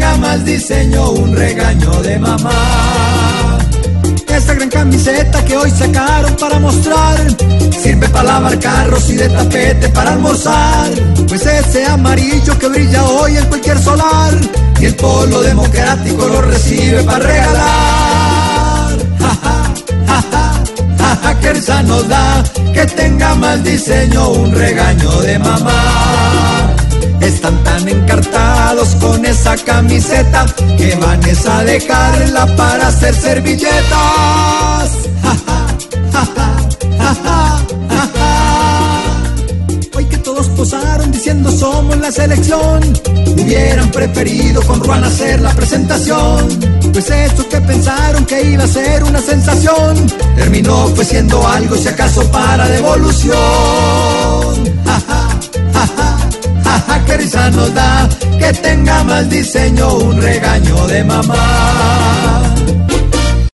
tenga más diseño un regaño de mamá. Esta gran camiseta que hoy sacaron para mostrar Sirve para lavar carros y de tapete para almorzar. Pues ese amarillo que brilla hoy en cualquier solar Y el polo democrático lo recibe para regalar. Ja, ja, ja, ja, ja, que risa nos da Que tenga más diseño un regaño de mamá con esa camiseta que van a dejarla para hacer servilletas. Hoy que todos posaron diciendo somos la selección, hubieran preferido con Juan hacer la presentación. Pues eso que pensaron que iba a ser una sensación, terminó fue siendo algo si acaso para devolución. que risa nos da que tenga mal diseño, un regaño de mamá.